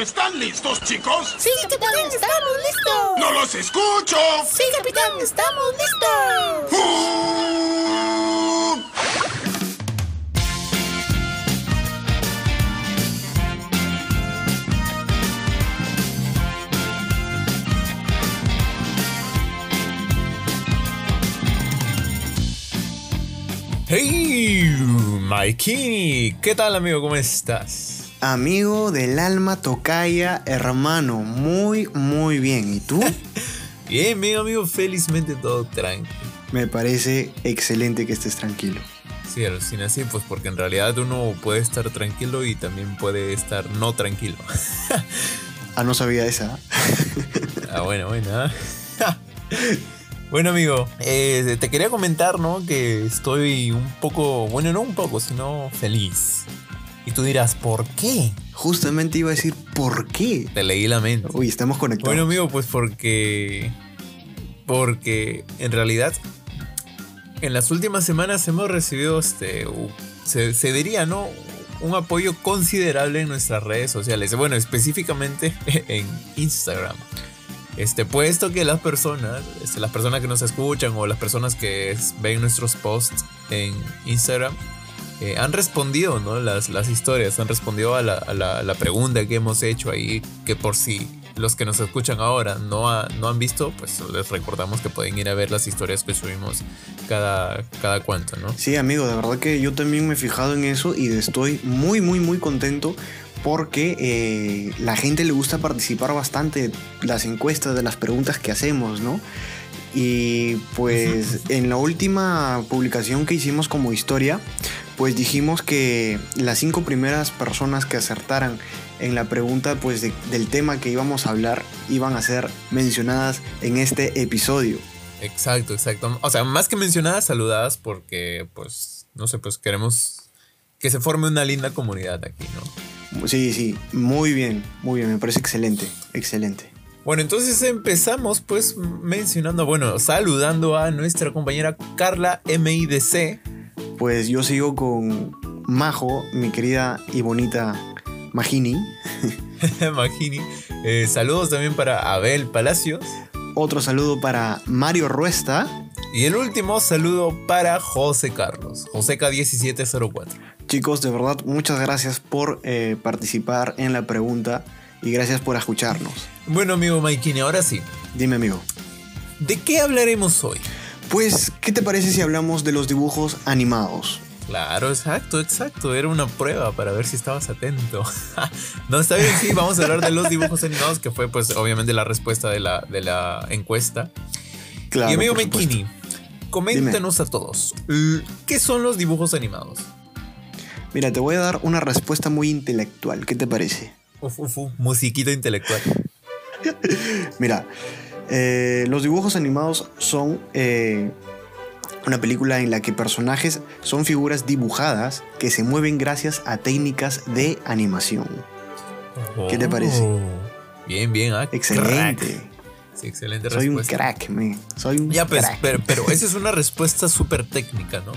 ¿Están listos, chicos? Sí, capitán, estamos listos. ¡No los escucho! Sí, capitán, estamos listos. Hey, Mikey, ¿qué tal amigo? ¿Cómo estás? Amigo del alma tocaya, hermano, muy, muy bien. ¿Y tú? Bien, bien amigo, felizmente todo tranquilo. Me parece excelente que estés tranquilo. Sí, alucina así, pues porque en realidad uno puede estar tranquilo y también puede estar no tranquilo. Ah, no sabía esa. ah, bueno, bueno. ¿ah? bueno amigo, eh, te quería comentar, ¿no? Que estoy un poco, bueno, no un poco, sino feliz. Y tú dirás, ¿por qué? Justamente iba a decir, ¿por qué? Te leí la mente. Uy, estamos conectados. Bueno, amigo, pues porque. Porque en realidad. En las últimas semanas hemos recibido este. Se, se diría, ¿no? Un apoyo considerable en nuestras redes sociales. Bueno, específicamente en Instagram. Este, puesto que las personas, este, las personas que nos escuchan o las personas que ven nuestros posts en Instagram, eh, han respondido, ¿no? Las, las historias, han respondido a la, a la- a la pregunta que hemos hecho ahí, que por si los que nos escuchan ahora no, ha- no han visto, pues les recordamos que pueden ir a ver las historias que subimos cada, cada cuanto, ¿no? Sí, amigo, de verdad que yo también me he fijado en eso y estoy muy, muy, muy contento porque eh, la gente le gusta participar bastante de las encuestas, de las preguntas que hacemos, ¿no? Y pues en la última publicación que hicimos como historia, pues dijimos que las cinco primeras personas que acertaran en la pregunta pues de- del tema que íbamos a hablar iban a ser mencionadas en este episodio. Exacto, exacto. O sea, más que mencionadas, saludadas porque, pues, no sé, pues queremos que se forme una linda comunidad aquí, ¿no? Sí, sí, muy bien, muy bien, me parece excelente, excelente. Bueno, entonces empezamos pues mencionando, bueno, saludando a nuestra compañera Carla MIDC. Pues yo sigo con Majo, mi querida y bonita Magini. Magini. Eh, saludos también para Abel Palacios. Otro saludo para Mario Ruesta. Y el último saludo para José Carlos, Joseca1704. Chicos, de verdad, muchas gracias por eh, participar en la pregunta y gracias por escucharnos. Bueno, amigo Maikini, ahora sí. Dime, amigo. ¿De qué hablaremos hoy? Pues, ¿qué te parece si hablamos de los dibujos animados? Claro, exacto, exacto. Era una prueba para ver si estabas atento. no, está bien, sí, vamos a hablar de los dibujos animados, que fue pues obviamente la respuesta de la, de la encuesta. Claro. y amigo. Maikini, coméntanos a todos, ¿qué son los dibujos animados? Mira, te voy a dar una respuesta muy intelectual. ¿Qué te parece? Uf, uf, uf, musiquita intelectual. Mira, eh, los dibujos animados son eh, una película en la que personajes son figuras dibujadas que se mueven gracias a técnicas de animación. ¿Qué te parece? Oh, Bien, bien, ah, Excelente. crack. Sí, excelente Soy un crack, man. Soy un Ya, pues, crack. pero, pero esa es una respuesta súper técnica, ¿no?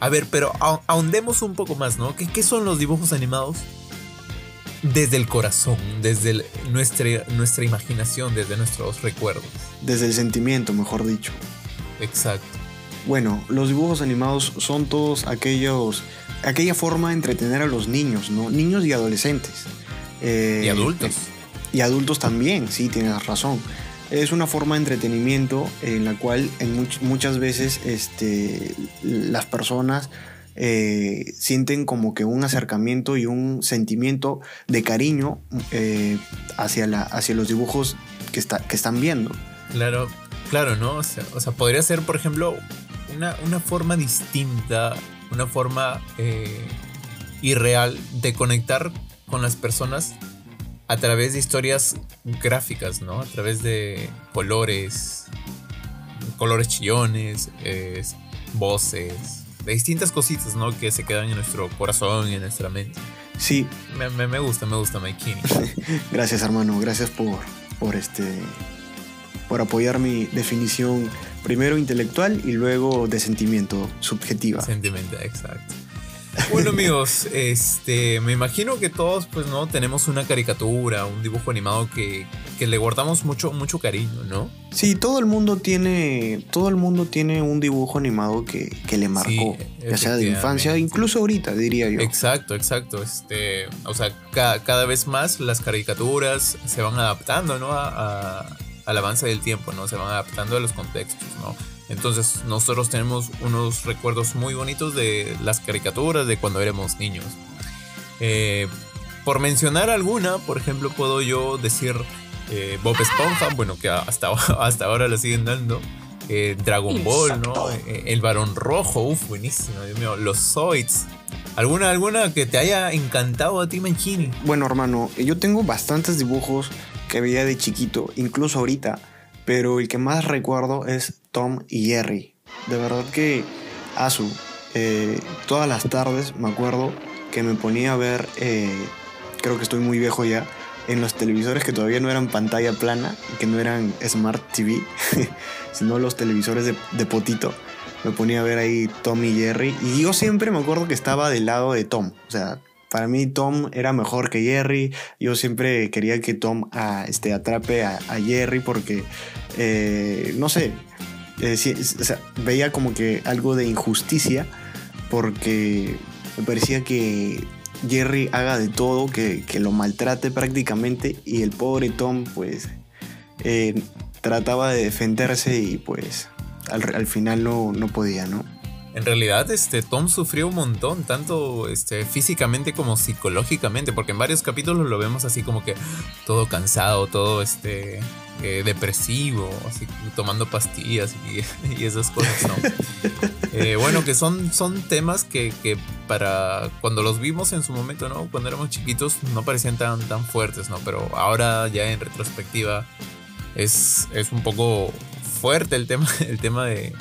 A ver, pero ahon- ahondemos un poco más, ¿no? ¿Qué, qué son los dibujos animados? Desde el corazón, desde el- nuestra, nuestra imaginación, desde nuestros recuerdos. Desde el sentimiento, mejor dicho. Exacto. Bueno, los dibujos animados son todos aquellos. aquella forma de entretener a los niños, ¿no? Niños y adolescentes. Eh, Y adultos. Y adultos también, sí, tienes razón. Es una forma de entretenimiento en la cual en much- muchas veces este, las personas eh, sienten como que un acercamiento y un sentimiento de cariño eh, hacia, la, hacia los dibujos que, está, que están viendo. Claro, claro, ¿no? O sea, podría ser, por ejemplo, una, una forma distinta, una forma eh, irreal de conectar con las personas a través de historias gráficas, ¿no? A través de colores, colores chillones, voces, distintas cositas, ¿no? Que se quedan en nuestro corazón y en nuestra mente. Sí, Me, me- me gusta, me gusta Maikini. gracias hermano, gracias por, por, este, por apoyar mi definición primero intelectual y luego de sentimiento subjetiva. Sentimental, exacto. Bueno amigos, este, me imagino que todos pues no tenemos una caricatura, un dibujo animado que, que le guardamos mucho, mucho cariño, ¿no? Sí, todo el mundo tiene, todo el mundo tiene un dibujo animado que, que le marcó, ya sea de infancia, incluso ahorita diría yo. Exacto, exacto. Este, o sea, cada vez más las caricaturas se van adaptando, ¿no? A, a, al avance del tiempo, ¿no? Se van adaptando a los contextos, ¿no? Entonces nosotros tenemos unos recuerdos muy bonitos de las caricaturas de cuando éramos niños. Eh, por mencionar alguna, por ejemplo, puedo yo decir eh, Bob Esponja, bueno, que hasta, hasta ahora lo siguen dando. Eh, Dragon Ball, ¿no? el Varón Rojo, uff, buenísimo, Dios mío. Los Zoids. ¿Alguna, ¿Alguna que te haya encantado a ti, Manchini? Bueno, hermano, yo tengo bastantes dibujos que veía de chiquito, incluso ahorita pero el que más recuerdo es Tom y Jerry. De verdad que Asu, eh, todas las tardes me acuerdo que me ponía a ver, eh, creo que estoy muy viejo ya, en los televisores que todavía no eran pantalla plana, que no eran Smart TV, sino los televisores de, potito. Me ponía a ver ahí Tom y Jerry. Y yo siempre me acuerdo que estaba del lado de Tom. O sea, para mí Tom era mejor que Jerry. Yo siempre quería que Tom ah, este, atrape a, Jerry porque, eh, no sé, eh, veía como que algo de injusticia porque me parecía que Jerry haga de todo, que, lo maltrate prácticamente y el pobre Tom pues eh, trataba de defenderse y pues al, final no, no podía, ¿no? En realidad, este, Tom sufrió un montón, tanto este, físicamente como psicológicamente, porque en varios capítulos lo vemos así como que todo cansado, todo este, eh, depresivo, así tomando pastillas y, esas cosas, ¿no? Eh, bueno, que son, son temas que, que, para cuando los vimos en su momento, ¿no? Cuando éramos chiquitos no parecían tan, tan fuertes, ¿no? Pero ahora ya en retrospectiva es, es un poco fuerte el tema, el tema de,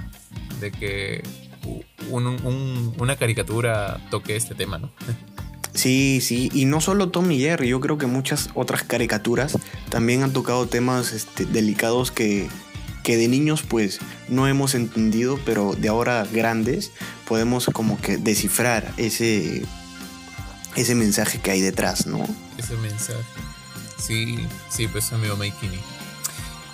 de que una caricatura toque este tema, ¿no? Sí, sí, y no solo Tom y Jerry, yo creo que muchas otras caricaturas también han tocado temas este, delicados que, que de niños pues no hemos entendido, pero de ahora grandes podemos como que descifrar ese, ese mensaje que hay detrás, ¿no? Ese mensaje. Sí, sí, pues amigo Maikini.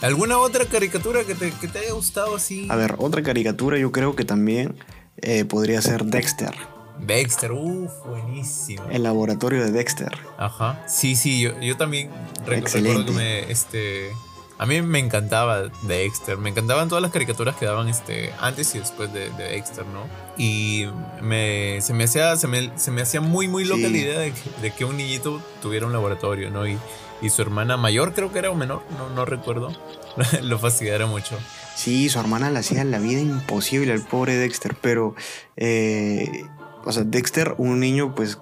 ¿Alguna otra caricatura que te, que te haya gustado así? A ver, otra caricatura yo creo que también eh, podría ser Dexter. Dexter, uff, buenísimo. El laboratorio de Dexter. Ajá. Sí, sí, yo, yo también recuerdo que me, este, a mí me encantaba Dexter, me encantaban todas las caricaturas que daban este, antes y después de, Dexter, ¿no? Y me, se, me hacía, se, me, se me hacía muy, muy loca la idea de que, de que, un niñito tuviera un laboratorio, ¿no? Y, y su hermana mayor creo que era o menor, no, no recuerdo, lo fastidiara mucho. Sí, su hermana le hacía la vida imposible al pobre Dexter, pero, eh, o sea, Dexter, un niño pues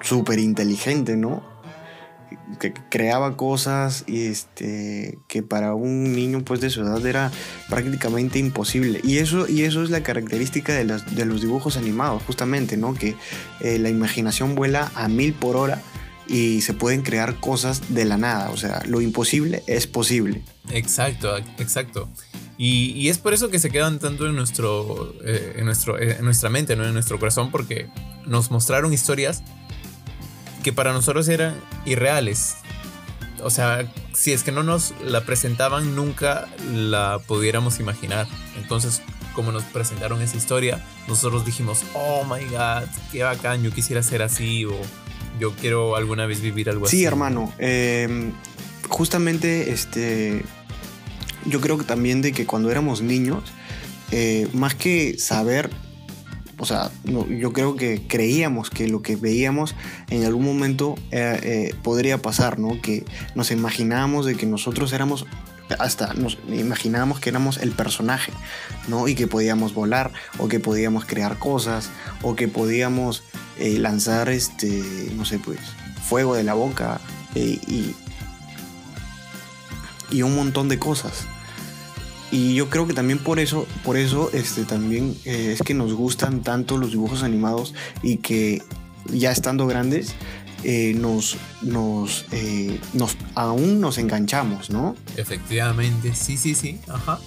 súper inteligente, ¿no? Que creaba cosas y este, que para un niño pues de su edad era prácticamente imposible. Y eso, y eso es la característica de, de los dibujos animados, justamente, ¿no? Que eh, la imaginación vuela a mil por hora y se pueden crear cosas de la nada. O sea, lo imposible es posible. Exacto, exacto. Y, es por eso que se quedan tanto en, nuestro, eh, en, nuestro, eh, en nuestra mente, ¿no? en nuestro corazón, porque nos mostraron historias que para nosotros eran irreales. O sea, si es que no nos la presentaban, nunca la pudiéramos imaginar. Entonces, como nos presentaron esa historia, nosotros dijimos, oh my god, qué bacán, yo quisiera ser así, o yo quiero alguna vez vivir algo así. Sí, hermano. Em, justamente, este, yo creo que también de que cuando éramos niños, eh, más que saber, o sea, yo creo que creíamos que lo que veíamos en algún momento eh, eh, podría pasar, ¿no? Que nos imaginábamos de que nosotros éramos hasta nos imaginábamos que éramos el personaje, ¿no? Y que podíamos volar, o que podíamos crear cosas, o que podíamos lanzar, este, no sé, pues, fuego de la boca y, y un montón de cosas. Y yo creo que también por eso, por eso este, también eh, es que nos gustan tanto los dibujos animados y que ya estando grandes eh, nos, nos, eh, nos, aún nos enganchamos, ¿no? Efectivamente, sí, sí, sí, ajá.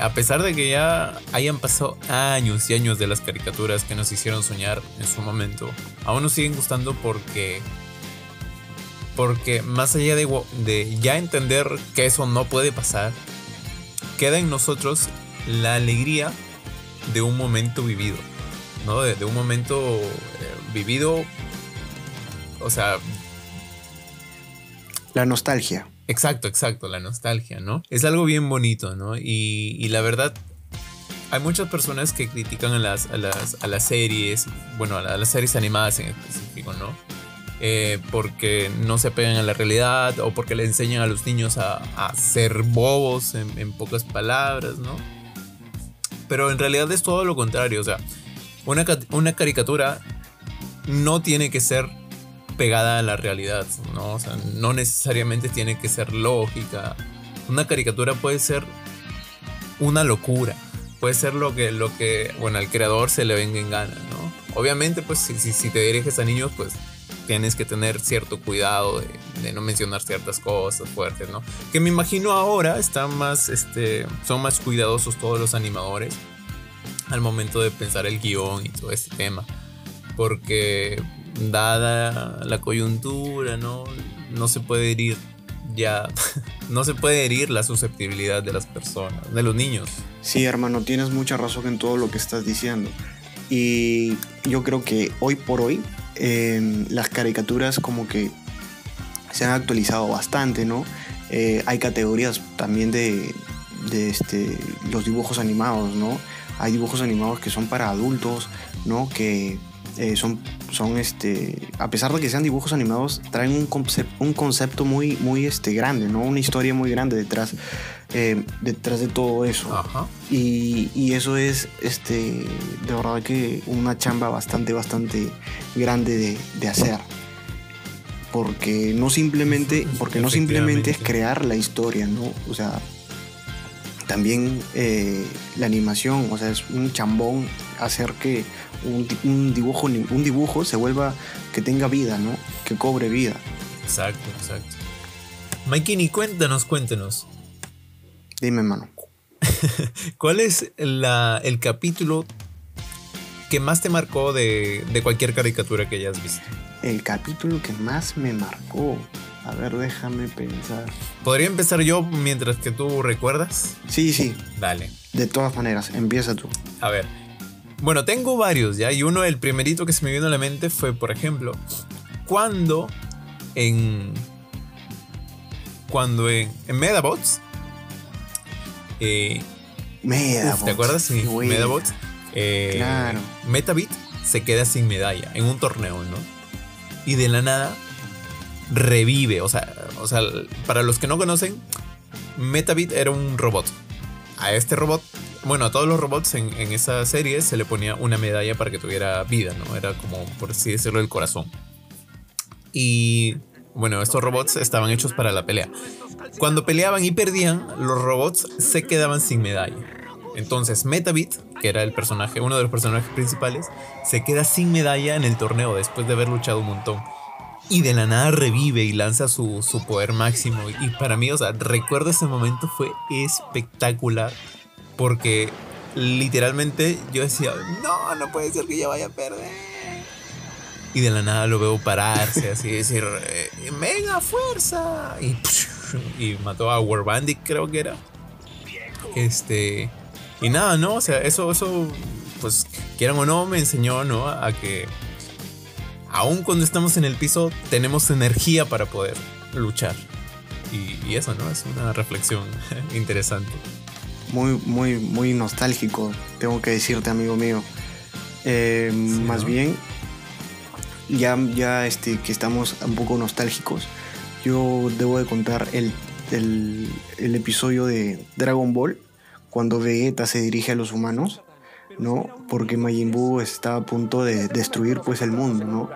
a pesar de que ya hayan pasado años y años de las caricaturas que nos hicieron soñar en su momento, aún nos siguen gustando porque porque más allá de, de, ya entender que eso no puede pasar, queda en nosotros la alegría de un momento vivido, ¿no? De, de un momento eh, vivido, o sea... La nostalgia. Exacto, exacto, la nostalgia, ¿no? Es algo bien bonito, ¿no? Y, y la verdad, hay muchas personas que critican a las, a las, a las series, bueno, a las series animadas en específico, ¿no? Eh, porque no se pegan a la realidad o porque le enseñan a los niños a, a ser bobos en, en, pocas palabras, ¿no? Pero en realidad es todo lo contrario, o sea, una, una caricatura no tiene que ser pegada a la realidad, ¿no? O sea, no necesariamente tiene que ser lógica. Una caricatura puede ser una locura, puede ser lo que, lo que bueno, al creador se le venga en gana, ¿no? Obviamente, pues si, si, si te diriges a niños, pues tienes que tener cierto cuidado de, no mencionar ciertas cosas fuertes, ¿no? Que me imagino ahora están más, este, son más cuidadosos todos los animadores al momento de pensar el guion y todo este tema. Porque dada la coyuntura, ¿no? No se puede herir ya, no se puede herir la susceptibilidad de las personas, de los niños. Sí, hermano, tienes mucha razón en todo lo que estás diciendo. Y yo creo que hoy por hoy las caricaturas como que se han actualizado bastante, ¿no? Eh, hay categorías también de, este, los dibujos animados, ¿no? Hay dibujos animados que son para adultos, ¿no? Que eh, son, son este, a pesar de que sean dibujos animados, traen un, concep un concepto muy, muy este, grande, ¿no? Una historia muy grande detrás, eh, detrás de todo eso. Ajá. Y, y, eso es, este, de verdad que una chamba bastante, bastante grande de, de hacer. Porque no simplemente, porque no simplemente es crear la historia, ¿no? O sea, también eh, la animación, o sea, es un chambón hacer que un, un, dibujo, un dibujo se vuelva, que tenga vida, ¿no? Que cobre vida. Exacto, exacto. Maikini, cuéntanos, cuéntanos. Dime, mano. ¿Cuál es la, el capítulo que más te marcó de, de cualquier caricatura que hayas visto? El capítulo que más me marcó. A ver, déjame pensar. ¿Podría empezar yo mientras que tú recuerdas? Sí, sí. Dale. De todas maneras, empieza tú. A ver. Bueno, tengo varios ya. Y uno, el primerito que se me vino a la mente fue, por ejemplo, cuando en. Cuando en, en Medabots. Eh. ¿Te acuerdas? Sí, Medabots. Eh, claro. Metabit se queda sin medalla en un torneo, ¿no? Y de la nada revive. O sea, o sea, para los que no conocen, Metabit era un robot. A este robot, bueno, a todos los robots en, en, esa serie se le ponía una medalla para que tuviera vida, ¿no? Era como, por así decirlo, el corazón. Y bueno, estos robots estaban hechos para la pelea. Cuando peleaban y perdían, los robots se quedaban sin medalla. Entonces Metabit, que era el personaje, uno de los personajes principales, se queda sin medalla en el torneo después de haber luchado un montón y de la nada revive y lanza su, su, poder máximo. Y para mí, o sea, recuerdo ese momento, fue espectacular. Porque literalmente yo decía, no, no puede ser que ya vaya a perder. Y de la nada lo veo pararse, así decir, eh, mega fuerza. Y, y mató a Warbandit, creo que era. Este. Y nada, ¿no? O sea, eso, eso, pues, quieran o no, me enseñó, ¿no? A que aún cuando estamos en el piso, tenemos energía para poder luchar. Y, y eso, ¿no? Es una reflexión interesante. Muy, muy, muy nostálgico, tengo que decirte, amigo mío. Eh, sí, más ¿no? bien, ya, ya este, que estamos un poco nostálgicos, yo debo de contar el, el, episodio de Dragon Ball, cuando Vegeta se dirige a los humanos ¿no? Porque Majin Buu está a punto de destruir pues el mundo, ¿no?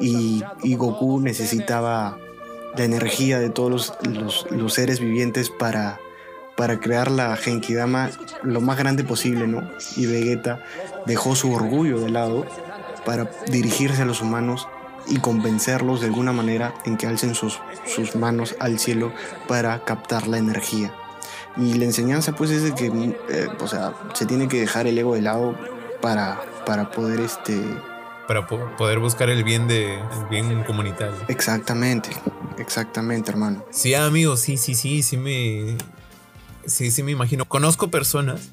Y, y Goku necesitaba la energía de todos los, los, los, seres vivientes para, para crear la Genkidama lo más grande posible, ¿no? Y Vegeta dejó su orgullo de lado para dirigirse a los humanos y convencerlos de alguna manera en que alcen sus, sus manos al cielo para captar la energía. Y la enseñanza pues es de que, eh, o sea, se tiene que dejar el ego de lado para, para poder este... Para po- poder buscar el bien de el bien comunitario. Exactamente, exactamente, hermano. Sí, amigos, sí, sí, sí, sí me. Sí, sí me imagino. Conozco personas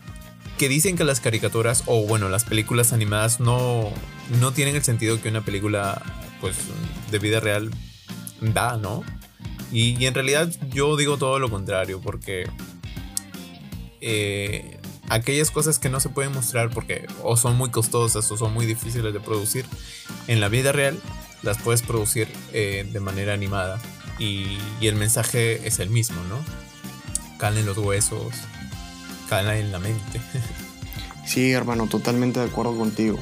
que dicen que las caricaturas o bueno, las películas animadas no, no tienen el sentido que una película pues de vida real da, ¿no? Y, en realidad yo digo todo lo contrario, porque eh, aquellas cosas que no se pueden mostrar porque o son muy costosas o son muy difíciles de producir en la vida real, las puedes producir eh, de manera animada. Y, y el mensaje es el mismo, ¿no? Cala en los huesos, en la mente. Sí, hermano, totalmente de acuerdo contigo.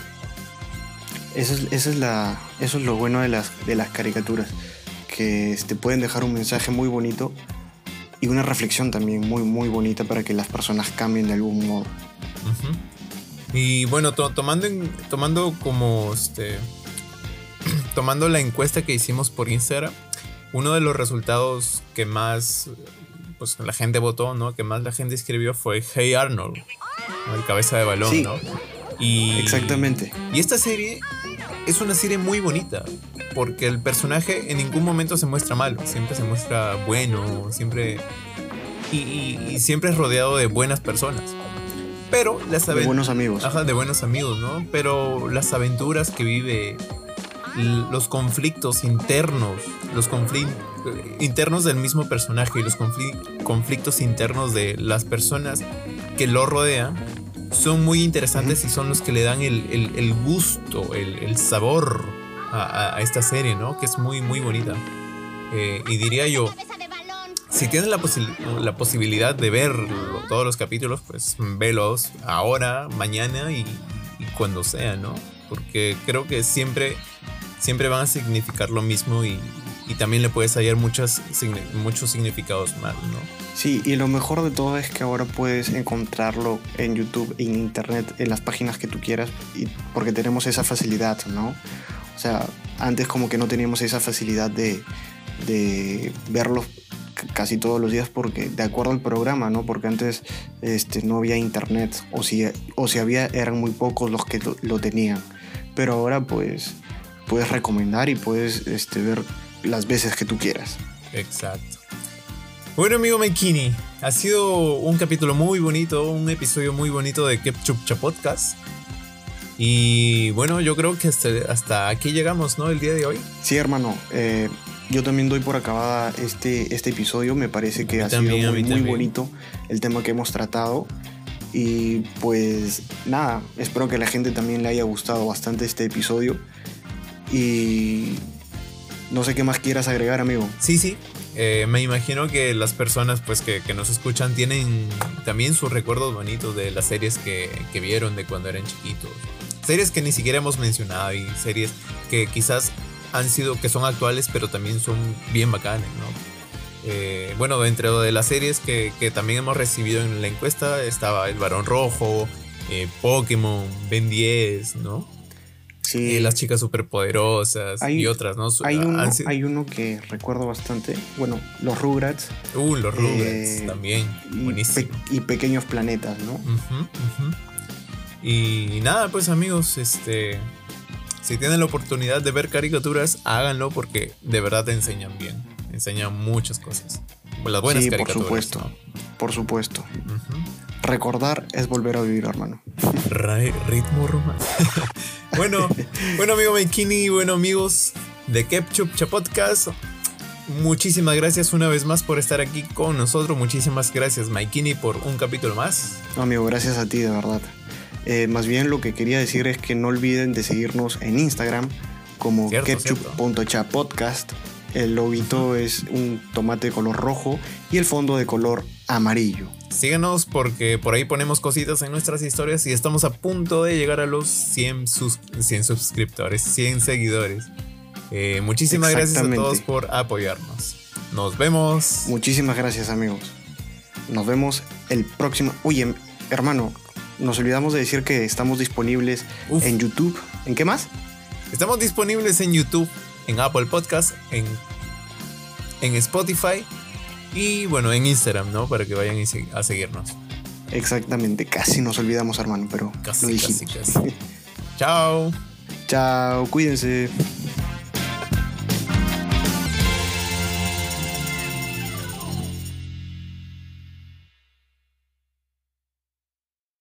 Eso es, esa es la, eso es lo bueno de las, de las caricaturas, que te pueden dejar un mensaje muy bonito y una reflexión también muy, muy bonita para que las personas cambien de algún modo. Y bueno, to- tomando, en- tomando como este. tomando la encuesta que hicimos por Instagram, uno de los resultados que más pues la gente votó, ¿no? Que más la gente escribió fue Hey Arnold, ¿no? el cabeza de balón, Sí. ¿no? Y, Exactamente. Y esta serie es una serie muy bonita, porque el personaje en ningún momento se muestra malo, siempre se muestra bueno, siempre. Y, y- y siempre es rodeado de buenas personas. Pero las De aven- buenos amigos. Ajá, de buenos amigos, ¿no? Pero las aventuras que vive, los conflictos internos, los conflictos internos del mismo personaje y los confli- conflictos internos de las personas que lo rodean son muy interesantes y son los que le dan el, el- el gusto, el, el sabor a, esta serie, ¿no? Que es muy, muy bonita. Eh, y diría yo, si tienes la, posi- la posibilidad de ver todos los capítulos, pues velos ahora, mañana y, y cuando sea, ¿no? Porque creo que siempre, siempre van a significar lo mismo y, también le puedes hallar muchas, muchos significados más, ¿no? Sí, y lo mejor de todo es que ahora puedes encontrarlo en YouTube, en Internet, en las páginas que tú quieras, y porque tenemos esa facilidad, ¿no? O sea, antes como que no teníamos esa facilidad de, de verlos casi todos los días porque de acuerdo al programa, ¿no? Porque antes este, no había internet o si, o si había eran muy pocos los que lo, lo tenían. Pero ahora pues puedes recomendar y puedes este, ver las veces que tú quieras. Exacto. Bueno, amigo Maikini, ha sido un capítulo muy bonito, un episodio muy bonito de Kepchupcha Podcast. Y bueno, yo creo que hasta, hasta aquí llegamos, ¿no? El día de hoy. Sí, hermano. eh, yo también doy por acabada este, este episodio. Me parece que ha también, sido muy, muy bonito el tema que hemos tratado. Y pues nada, espero que a la gente también le haya gustado bastante este episodio. Y no sé qué más quieras agregar, amigo. Sí, sí. Eh, me imagino que las personas pues que, que nos escuchan tienen también sus recuerdos bonitos de las series que, que vieron de cuando eran chiquitos. Series que ni siquiera hemos mencionado y series que quizás han sido, que son actuales, pero también son bien bacanes, ¿no? Eh, bueno, dentro de las series que, que también hemos recibido en la encuesta estaba El Barón Rojo, eh, Pokémon, Ben 10, ¿no? Sí, Eh, las chicas superpoderosas Hay- y otras, ¿no? hay, uno, Han sido- hay uno que recuerdo bastante. Bueno, los Rugrats Uh, los Rugrats eh, también. y, Buenísimo. pe- y Pequeños Planetas, ¿no? Y nada, pues amigos, este. Si tienen la oportunidad de ver caricaturas, háganlo porque de verdad te enseñan bien. Enseñan muchas cosas. Las buenas sí, por caricaturas. supuesto. ¿no? Por supuesto. Recordar es volver a vivir, hermano. Ra- ritmo romance. bueno, bueno, amigo Maikini, bueno, amigos de Ketchup Podcast. Muchísimas gracias una vez más por estar aquí con nosotros. Muchísimas gracias, Maikini, por un capítulo más. No, amigo, gracias a ti, de verdad. Eh, más bien lo que quería decir es que no olviden de seguirnos en Instagram como ketchup.chapodcast. El lobito es un tomate de color rojo y el fondo de color amarillo. Síganos porque por ahí ponemos cositas en nuestras historias y estamos a punto de llegar a los 100, sus- 100 suscriptores, 100 seguidores. Eh, muchísimas gracias a todos por apoyarnos. Nos vemos. Muchísimas gracias, amigos. Nos vemos el próximo. Oye, hermano, nos olvidamos de decir que estamos disponibles Uf. en YouTube. ¿En qué más? Estamos disponibles en YouTube, en Apple Podcast, en, en Spotify Y bueno, en Instagram, ¿no? Para que vayan a seguirnos. Exactamente, casi nos olvidamos, hermano, pero Casi, lo casi, casi. Chao. Chao, cuídense.